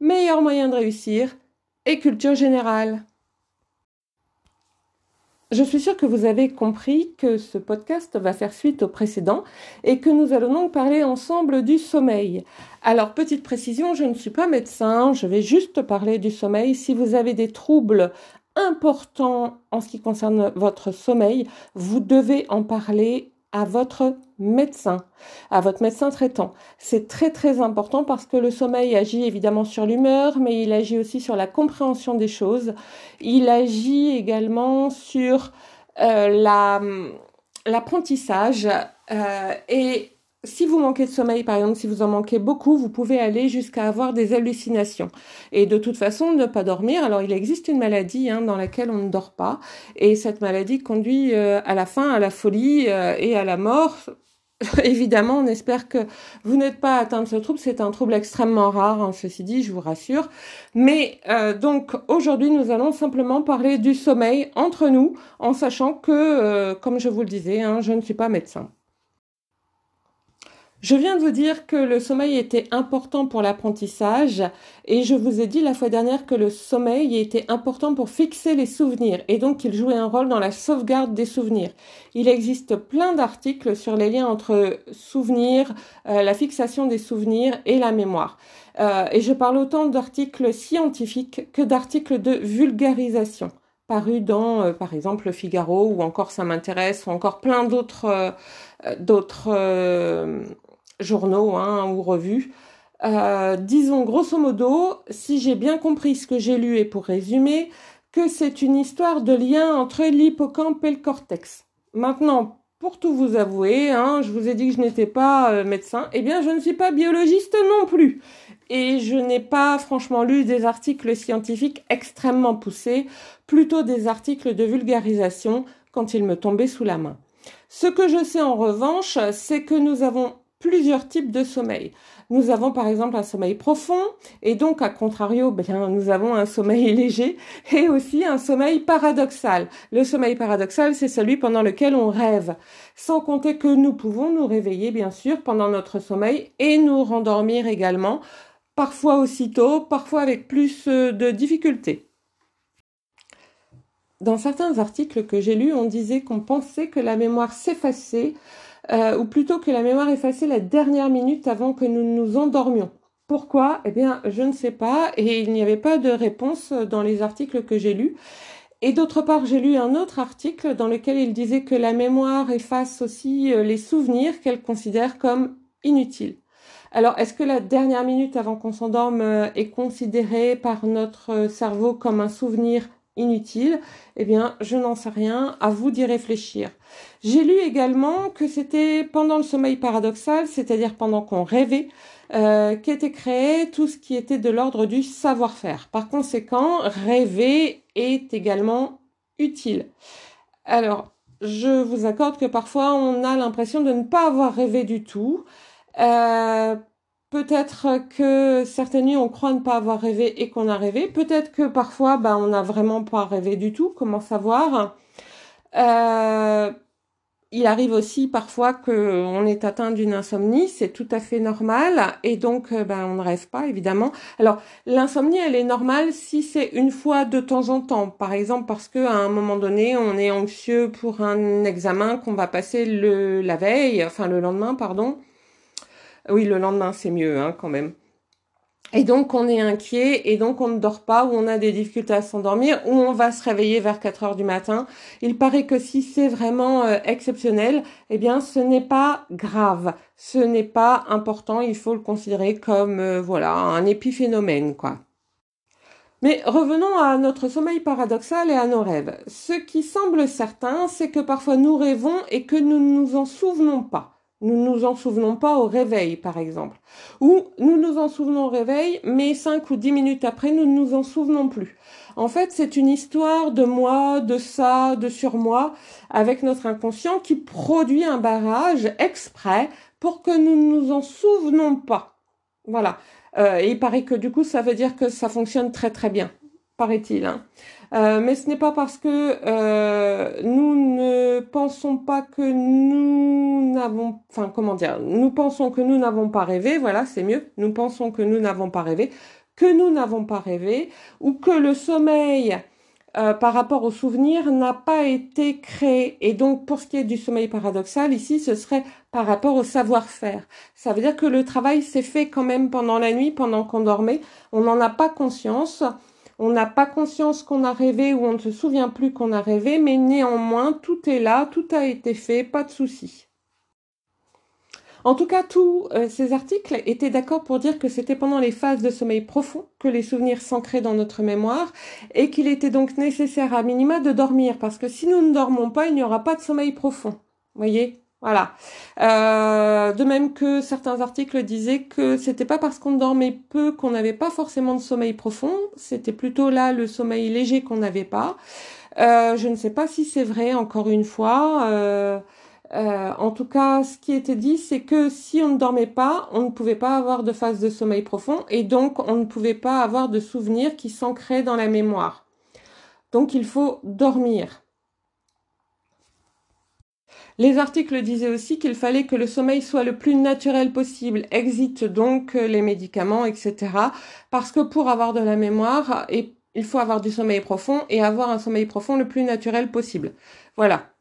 meilleur moyen de réussir et culture générale. Je suis sûre que vous avez compris que ce podcast va faire suite au précédent et que nous allons donc parler ensemble du sommeil. Alors, petite précision, je ne suis pas médecin, je vais juste parler du sommeil. Si vous avez des troubles importants en ce qui concerne votre sommeil, vous devez en parler à votre médecin, à votre médecin traitant. C'est très très important parce que le sommeil agit évidemment sur l'humeur, mais il agit aussi sur la compréhension des choses. Il agit également sur euh, la l'apprentissage euh, et si vous manquez de sommeil, par exemple, si vous en manquez beaucoup, vous pouvez aller jusqu'à avoir des hallucinations. Et de toute façon, ne pas dormir. Alors, il existe une maladie hein, dans laquelle on ne dort pas. Et cette maladie conduit euh, à la fin à la folie euh, et à la mort. Évidemment, on espère que vous n'êtes pas atteint de ce trouble. C'est un trouble extrêmement rare, hein, ceci dit, je vous rassure. Mais euh, donc, aujourd'hui, nous allons simplement parler du sommeil entre nous, en sachant que, comme je vous le disais, hein, je ne suis pas médecin. Je viens de vous dire que le sommeil était important pour l'apprentissage et je vous ai dit la fois dernière que le sommeil était important pour fixer les souvenirs et donc qu'il jouait un rôle dans la sauvegarde des souvenirs. Il existe plein d'articles sur les liens entre souvenirs, euh, la fixation des souvenirs et la mémoire. Euh, et je parle autant d'articles scientifiques que d'articles de vulgarisation parus dans, euh, par exemple, le Figaro ou encore Ça m'intéresse ou encore plein d'autres d'autres journaux hein, ou revues. Euh, disons grosso modo, si j'ai bien compris ce que j'ai lu et pour résumer, que c'est une histoire de lien entre l'hippocampe et le cortex. Maintenant, pour tout vous avouer, hein, je vous ai dit que je n'étais pas euh, médecin, eh bien je ne suis pas biologiste non plus. Et je n'ai pas franchement lu des articles scientifiques extrêmement poussés, plutôt des articles de vulgarisation quand ils me tombaient sous la main. Ce que je sais en revanche, c'est que nous avons plusieurs types de sommeil. Nous avons par exemple un sommeil profond et donc à contrario, bien nous avons un sommeil léger et aussi un sommeil paradoxal. Le sommeil paradoxal, c'est celui pendant lequel on rêve, sans compter que nous pouvons nous réveiller bien sûr pendant notre sommeil et nous rendormir également, parfois aussitôt, parfois avec plus euh, de difficultés. Dans certains articles que j'ai lus, on disait qu'on pensait que la mémoire s'effaçait euh, ou plutôt que la mémoire effacée la dernière minute avant que nous nous endormions. Pourquoi? Eh bien, je ne sais pas, et il n'y avait pas de réponse dans les articles que j'ai lus. Et d'autre part, j'ai lu un autre article dans lequel il disait que la mémoire efface aussi euh, les souvenirs qu'elle considère comme inutiles. Alors, est-ce que la dernière minute avant qu'on s'endorme euh, est considérée par notre cerveau comme un souvenir inutile Eh bien, je n'en sais rien, à vous d'y réfléchir. J'ai lu également que c'était pendant le sommeil paradoxal, c'est-à-dire pendant qu'on rêvait, euh, qu'était créé tout ce qui était de l'ordre du savoir-faire. Par conséquent, rêver est également utile. Alors, je vous accorde que parfois on a l'impression de ne pas avoir rêvé du tout. Euh, Peut-être que certaines nuits on croit ne pas avoir rêvé et qu'on a rêvé. Peut-être que parfois bah, on n'a vraiment pas rêvé du tout. Comment savoir? Euh, Il arrive aussi parfois qu'on est atteint d'une insomnie. C'est tout à fait normal et donc ben, on ne rêve pas évidemment. Alors l'insomnie elle est normale si c'est une fois de temps en temps. Par exemple parce que à un moment donné on est anxieux pour un examen qu'on va passer le la veille, enfin le lendemain pardon oui, le lendemain, c'est mieux hein, quand même. Et donc on est inquiet et donc on ne dort pas ou on a des difficultés à s'endormir ou on va se réveiller vers 4 heures du matin. Il paraît que si c'est vraiment euh, exceptionnel, eh bien ce n'est pas grave, ce n'est pas important, il faut le considérer comme euh, voilà, un épiphénomène quoi. Mais revenons à notre sommeil paradoxal et à nos rêves. Ce qui semble certain, c'est que parfois nous rêvons et que nous ne nous en souvenons pas. Nous ne nous en souvenons pas au réveil, par exemple. Ou nous nous en souvenons au réveil, mais cinq ou dix minutes après, nous ne nous en souvenons plus. En fait, c'est une histoire de moi, de ça, de sur moi, avec notre inconscient qui produit un barrage exprès pour que nous ne nous en souvenons pas. Voilà. Euh, et il paraît que du coup, ça veut dire que ça fonctionne très très bien, paraît-il. Hein. Euh, mais ce n'est pas parce que euh, nous ne pensons pas que nous n'avons, enfin comment dire, nous pensons que nous n'avons pas rêvé, voilà, c'est mieux. Nous pensons que nous n'avons pas rêvé, que nous n'avons pas rêvé, ou que le sommeil euh, par rapport au souvenir n'a pas été créé. Et donc, pour ce qui est du sommeil paradoxal, ici, ce serait par rapport au savoir-faire. Ça veut dire que le travail s'est fait quand même pendant la nuit, pendant qu'on dormait. On n'en a pas conscience. On n'a pas conscience qu'on a rêvé ou on ne se souvient plus qu'on a rêvé, mais néanmoins, tout est là, tout a été fait, pas de souci. En tout cas, tous euh, ces articles étaient d'accord pour dire que c'était pendant les phases de sommeil profond que les souvenirs s'ancraient dans notre mémoire et qu'il était donc nécessaire à minima de dormir parce que si nous ne dormons pas, il n'y aura pas de sommeil profond. Voyez? Voilà. Euh, de même que certains articles disaient que c'était pas parce qu'on dormait peu qu'on n'avait pas forcément de sommeil profond, c'était plutôt là le sommeil léger qu'on n'avait pas. Euh, je ne sais pas si c'est vrai, encore une fois. Euh, en tout cas, ce qui était dit, c'est que si on ne dormait pas, on ne pouvait pas avoir de phase de sommeil profond et donc on ne pouvait pas avoir de souvenirs qui s'ancraient dans la mémoire. Donc il faut dormir. Les articles disaient aussi qu'il fallait que le sommeil soit le plus naturel possible. Exit donc euh, les médicaments, etc. Parce que pour avoir de la mémoire, il faut avoir du sommeil profond et avoir un sommeil profond le plus naturel possible. Voilà.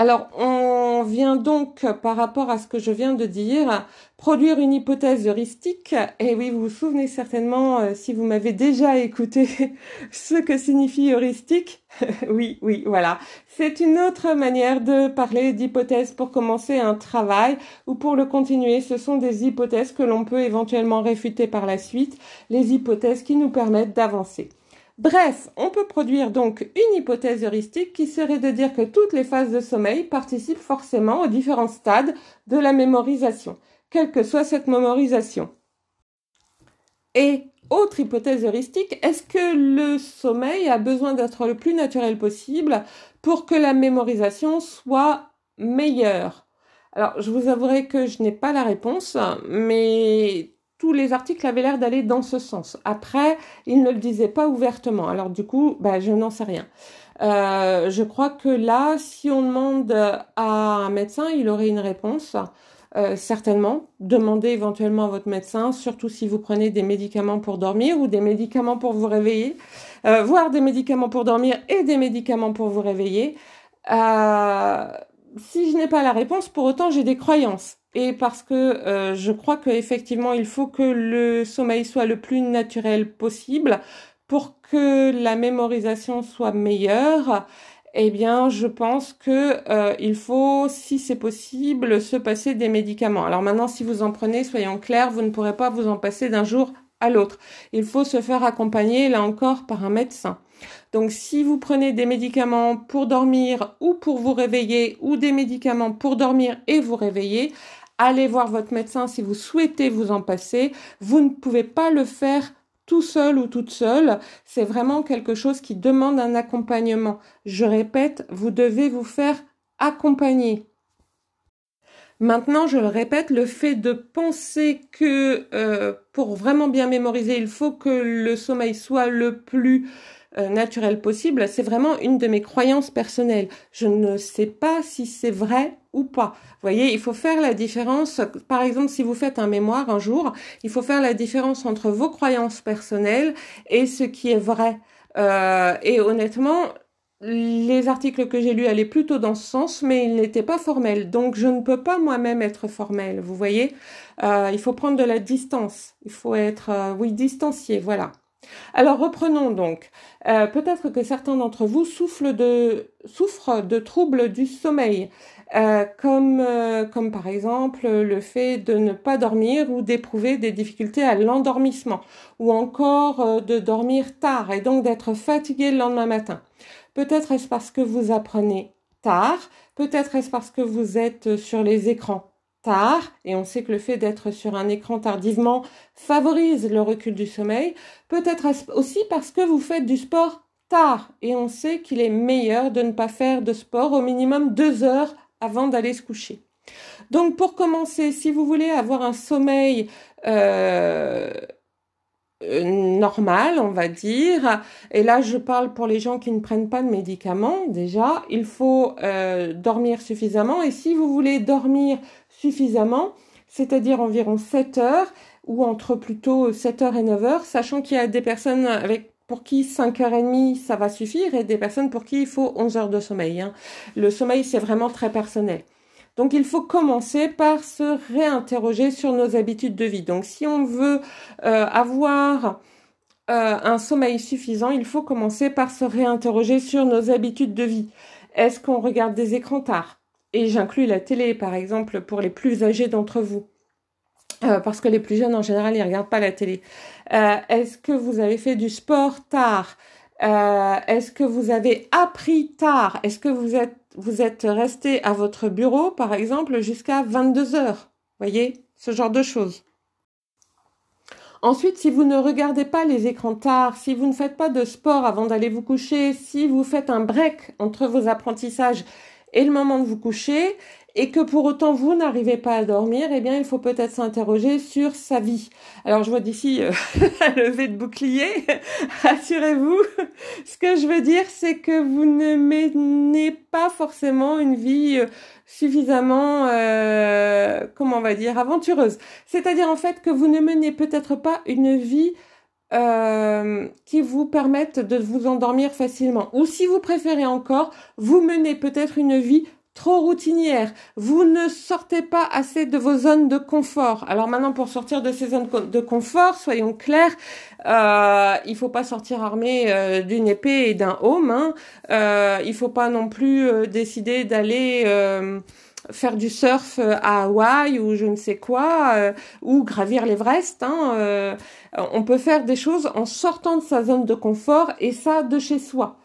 Alors, on vient donc, par rapport à ce que je viens de dire, produire une hypothèse heuristique. Et oui, vous vous souvenez certainement, euh, si vous m'avez déjà écouté, ce que signifie heuristique. oui, oui, voilà. C'est une autre manière de parler d'hypothèse pour commencer un travail ou pour le continuer. Ce sont des hypothèses que l'on peut éventuellement réfuter par la suite, les hypothèses qui nous permettent d'avancer. Bref, on peut produire donc une hypothèse heuristique qui serait de dire que toutes les phases de sommeil participent forcément aux différents stades de la mémorisation, quelle que soit cette mémorisation. Et autre hypothèse heuristique, est-ce que le sommeil a besoin d'être le plus naturel possible pour que la mémorisation soit meilleure? Alors, je vous avouerai que je n'ai pas la réponse, mais tous les articles avaient l'air d'aller dans ce sens. Après, ils ne le disaient pas ouvertement. Alors du coup, bah, je n'en sais rien. Euh, je crois que là, si on demande à un médecin, il aurait une réponse. Euh, certainement. Demandez éventuellement à votre médecin, surtout si vous prenez des médicaments pour dormir ou des médicaments pour vous réveiller, euh, voire des médicaments pour dormir et des médicaments pour vous réveiller. si je n'ai pas la réponse, pour autant j'ai des croyances et parce que euh, je crois qu'effectivement il faut que le sommeil soit le plus naturel possible pour que la mémorisation soit meilleure. Eh bien, je pense que euh, il faut, si c'est possible, se passer des médicaments. Alors maintenant, si vous en prenez, soyons clairs, vous ne pourrez pas vous en passer d'un jour à l'autre. Il faut se faire accompagner, là encore, par un médecin. Donc si vous prenez des médicaments pour dormir ou pour vous réveiller ou des médicaments pour dormir et vous réveiller, allez voir votre médecin si vous souhaitez vous en passer. Vous ne pouvez pas le faire tout seul ou toute seule. C'est vraiment quelque chose qui demande un accompagnement. Je répète, vous devez vous faire accompagner. Maintenant, je le répète, le fait de penser que euh, pour vraiment bien mémoriser, il faut que le sommeil soit le plus euh, naturel possible, c'est vraiment une de mes croyances personnelles. Je ne sais pas si c'est vrai ou pas. Vous voyez, il faut faire la différence. Par exemple, si vous faites un mémoire un jour, il faut faire la différence entre vos croyances personnelles et ce qui est vrai. Euh, et honnêtement, les articles que j'ai lus allaient plutôt dans ce sens, mais ils n'étaient pas formels. Donc, je ne peux pas moi-même être formel. Vous voyez, euh, il faut prendre de la distance. Il faut être, oui, distancié. Voilà. Alors reprenons donc. Euh, peut-être que certains d'entre vous souffrent de, souffrent de troubles du sommeil, euh, comme, euh, comme par exemple le fait de ne pas dormir ou d'éprouver des difficultés à l'endormissement, ou encore de dormir tard et donc d'être fatigué le lendemain matin. Peut-être est-ce parce que vous apprenez tard. Peut-être est-ce parce que vous êtes sur les écrans tard, et on sait que le fait d'être sur un écran tardivement favorise le recul du sommeil. Peut-être aussi parce que vous faites du sport tard, et on sait qu'il est meilleur de ne pas faire de sport au minimum deux heures avant d'aller se coucher. Donc pour commencer, si vous voulez avoir un sommeil euh, euh, normal, on va dire. Et là, je parle pour les gens qui ne prennent pas de médicaments. Déjà, il faut euh, dormir suffisamment. Et si vous voulez dormir suffisamment, c'est-à-dire environ 7 heures, ou entre plutôt 7 heures et 9 heures, sachant qu'il y a des personnes avec pour qui 5h30 ça va suffire et des personnes pour qui il faut 11 heures de sommeil. Hein. Le sommeil, c'est vraiment très personnel. Donc il faut commencer par se réinterroger sur nos habitudes de vie. Donc si on veut euh, avoir euh, un sommeil suffisant, il faut commencer par se réinterroger sur nos habitudes de vie. Est-ce qu'on regarde des écrans tard? Et j'inclus la télé, par exemple, pour les plus âgés d'entre vous. Euh, parce que les plus jeunes, en général, ils regardent pas la télé. Est-ce que vous avez fait du sport tard? Est-ce que vous avez appris tard? Est-ce que vous êtes vous êtes resté à votre bureau, par exemple, jusqu'à 22 heures. Voyez, ce genre de choses. Ensuite, si vous ne regardez pas les écrans tard, si vous ne faites pas de sport avant d'aller vous coucher, si vous faites un break entre vos apprentissages et le moment de vous coucher, et que pour autant vous n'arrivez pas à dormir, eh bien il faut peut-être s'interroger sur sa vie. Alors je vois d'ici euh, un lever de bouclier, rassurez-vous. Ce que je veux dire, c'est que vous ne menez pas forcément une vie euh, suffisamment, euh, comment on va dire, aventureuse. C'est-à-dire en fait que vous ne menez peut-être pas une vie euh, qui vous permette de vous endormir facilement. Ou si vous préférez encore, vous menez peut-être une vie trop routinière. Vous ne sortez pas assez de vos zones de confort. Alors maintenant, pour sortir de ces zones de confort, soyons clairs, euh, il faut pas sortir armé euh, d'une épée et d'un home. Hein. Euh, il faut pas non plus euh, décider d'aller euh, faire du surf à Hawaï ou je ne sais quoi, ou gravir l'Everest. Hein. on peut faire des choses en sortant de sa zone de confort et ça de chez soi.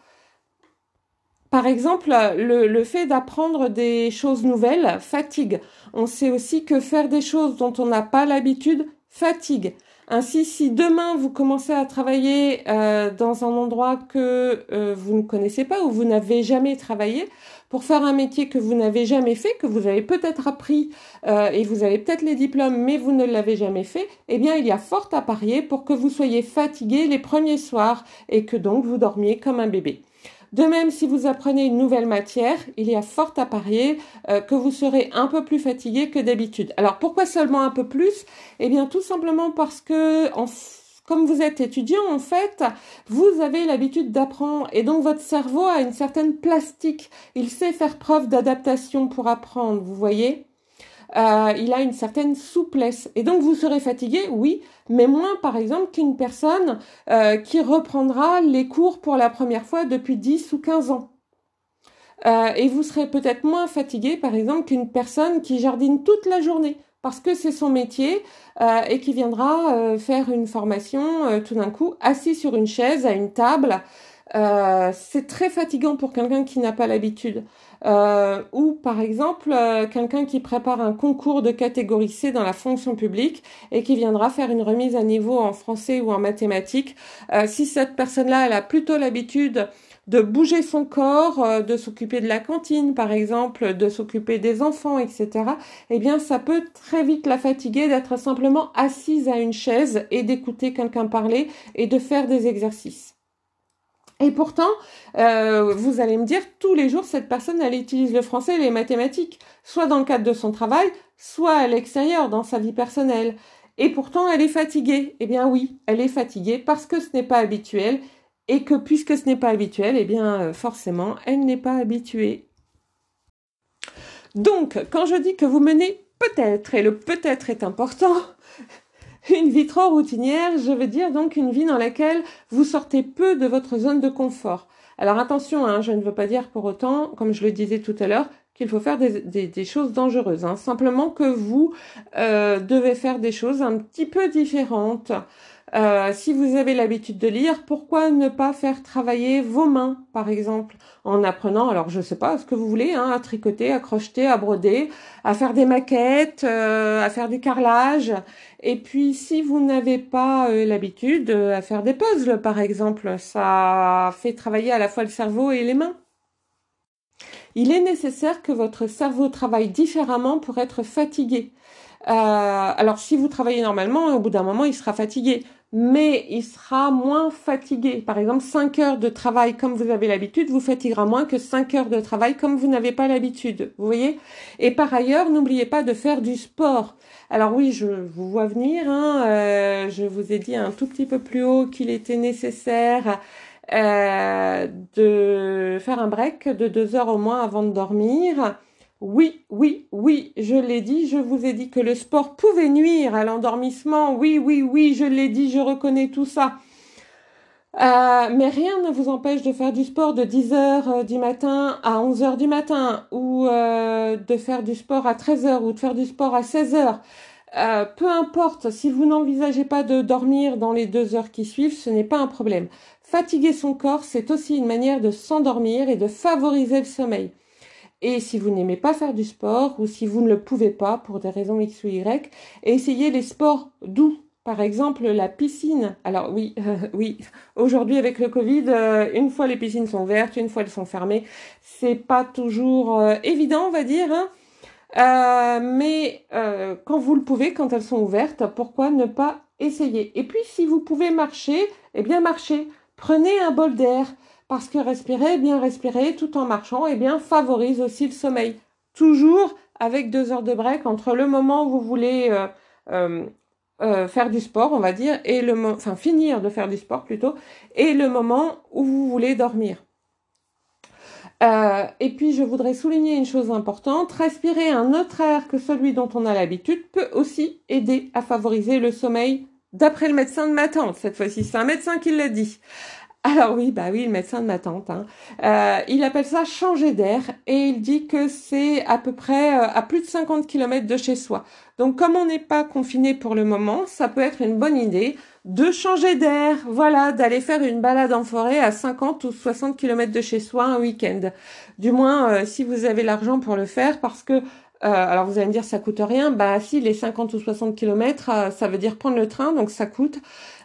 Par exemple, le, fait d'apprendre des choses nouvelles fatigue. On sait aussi que faire des choses dont on n'a pas l'habitude fatigue. Ainsi, si demain vous commencez à travailler euh, dans un endroit que euh, vous ne connaissez pas ou vous n'avez jamais travaillé, pour faire un métier que vous n'avez jamais fait, que vous avez peut-être appris euh, et vous avez peut-être les diplômes, mais vous ne l'avez jamais fait, eh bien, il y a fort à parier pour que vous soyez fatigué les premiers soirs et que donc vous dormiez comme un bébé. De même, si vous apprenez une nouvelle matière, il y a fort à parier euh, que vous serez un peu plus fatigué que d'habitude. Alors pourquoi seulement un peu plus? Eh bien tout simplement parce que comme vous êtes étudiant, en fait, vous avez l'habitude d'apprendre et donc votre cerveau a une certaine plastique. Il sait faire preuve d'adaptation pour apprendre, vous voyez? Euh, il a une certaine souplesse. Et donc vous serez fatigué, oui, mais moins par exemple qu'une personne euh, qui reprendra les cours pour la première fois depuis 10 ou 15 ans. Euh, et vous serez peut-être moins fatigué par exemple qu'une personne qui jardine toute la journée parce que c'est son métier et qui viendra faire une formation tout d'un coup assis sur une chaise à une table. C'est très fatigant pour quelqu'un qui n'a pas l'habitude. Euh, ou par exemple euh, quelqu'un qui prépare un concours de catégorie C dans la fonction publique et qui viendra faire une remise à niveau en français ou en mathématiques. Euh, si cette personne-là, elle a plutôt l'habitude de bouger son corps, de s'occuper de la cantine par exemple, de s'occuper des enfants, etc., eh bien ça peut très vite la fatiguer d'être simplement assise à une chaise et d'écouter quelqu'un parler et de faire des exercices. Et pourtant, euh, vous allez me dire, tous les jours, cette personne, elle utilise le français et les mathématiques, soit dans le cadre de son travail, soit à l'extérieur, dans sa vie personnelle. Et pourtant, elle est fatiguée. Eh bien oui, elle est fatiguée parce que ce n'est pas habituel, et que puisque ce n'est pas habituel, eh bien euh, forcément, elle n'est pas habituée. Donc, quand je dis que vous menez peut-être, et le peut-être est important, une vie trop routinière, je veux dire donc une vie dans laquelle vous sortez peu de votre zone de confort. Alors attention, hein, je ne veux pas dire pour autant, comme je le disais tout à l'heure, qu'il faut faire des, choses dangereuses. Hein. Simplement que vous euh, devez faire des choses un petit peu différentes. Euh, si vous avez l'habitude de lire, pourquoi ne pas faire travailler vos mains, par exemple, en apprenant, alors je sais pas, ce que vous voulez, hein, à tricoter, à crocheter, à broder, à faire des maquettes, euh, à faire du carrelage. Et puis, si vous n'avez pas euh, l'habitude, à faire des puzzles, par exemple, ça fait travailler à la fois le cerveau et les mains. Il est nécessaire que votre cerveau travaille différemment pour être fatigué. Euh, alors si vous travaillez normalement, au bout d'un moment, il sera fatigué, mais il sera moins fatigué. Par exemple, 5 heures de travail comme vous avez l'habitude vous fatiguera moins que 5 heures de travail comme vous n'avez pas l'habitude. Vous voyez? Et par ailleurs, n'oubliez pas de faire du sport. Alors oui, je vous vois venir. Hein, euh, je vous ai dit un tout petit peu plus haut qu'il était nécessaire euh, de faire un break de deux heures au moins avant de dormir. Oui, oui, oui, je l'ai dit, je vous ai dit que le sport pouvait nuire à l'endormissement. Oui, oui, oui, je l'ai dit, je reconnais tout ça. Euh, mais rien ne vous empêche de faire du sport de 10 heures euh, du matin à 11 heures du matin ou euh, de faire du sport à 13 heures ou de faire du sport à 16 heures. peu importe, si vous n'envisagez pas de dormir dans les deux heures qui suivent, ce n'est pas un problème. Fatiguer son corps, c'est aussi une manière de s'endormir et de favoriser le sommeil. Et si vous n'aimez pas faire du sport ou si vous ne le pouvez pas pour des raisons X ou Y, essayez les sports doux. Par exemple, la piscine. Alors oui, oui. Aujourd'hui, avec le Covid, euh, une fois les piscines sont ouvertes, une fois elles sont fermées, c'est pas toujours euh, évident, on va dire. Hein. Euh, mais quand vous le pouvez, quand elles sont ouvertes, pourquoi ne pas essayer? Et puis, si vous pouvez marcher, eh bien marchez. Prenez un bol d'air parce que respirer, bien respirer tout en marchant, eh bien favorise aussi le sommeil. Toujours avec deux heures de break entre le moment où vous voulez euh, euh, euh, faire du sport, on va dire, et le enfin finir de faire du sport plutôt, et le moment où vous voulez dormir. et puis je voudrais souligner une chose importante, respirer un autre air que celui dont on a l'habitude peut aussi aider à favoriser le sommeil d'après le médecin de ma tante. Cette fois-ci, c'est un médecin qui l'a dit. Alors oui, bah oui, le médecin de ma tante. Hein. Euh, il appelle ça changer d'air et il dit que c'est à peu près euh, à plus de 50 km de chez soi. Donc comme on n'est pas confiné pour le moment, ça peut être une bonne idée de changer d'air, voilà, d'aller faire une balade en forêt à 50 ou 60 km de chez soi un week-end. Du moins, euh, si vous avez l'argent pour le faire, parce que alors vous allez me dire ça coûte rien, bah si les 50 ou 60 km, ça veut dire prendre le train, donc ça coûte.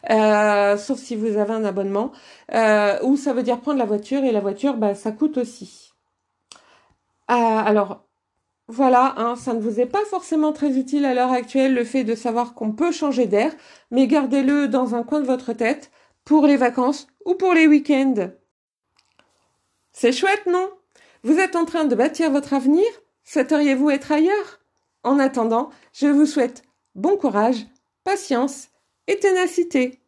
Euh, sauf si vous avez un abonnement, euh, ou ça veut dire prendre la voiture, et la voiture, bah, ça coûte aussi. Euh, alors, voilà, hein, ça ne vous est pas forcément très utile à l'heure actuelle, le fait de savoir qu'on peut changer d'air, mais gardez-le dans un coin de votre tête pour les vacances ou pour les week-ends. C'est chouette, non? Vous êtes en train de bâtir votre avenir Souhaiteriez-vous être ailleurs? En attendant, je vous souhaite bon courage, patience et ténacité.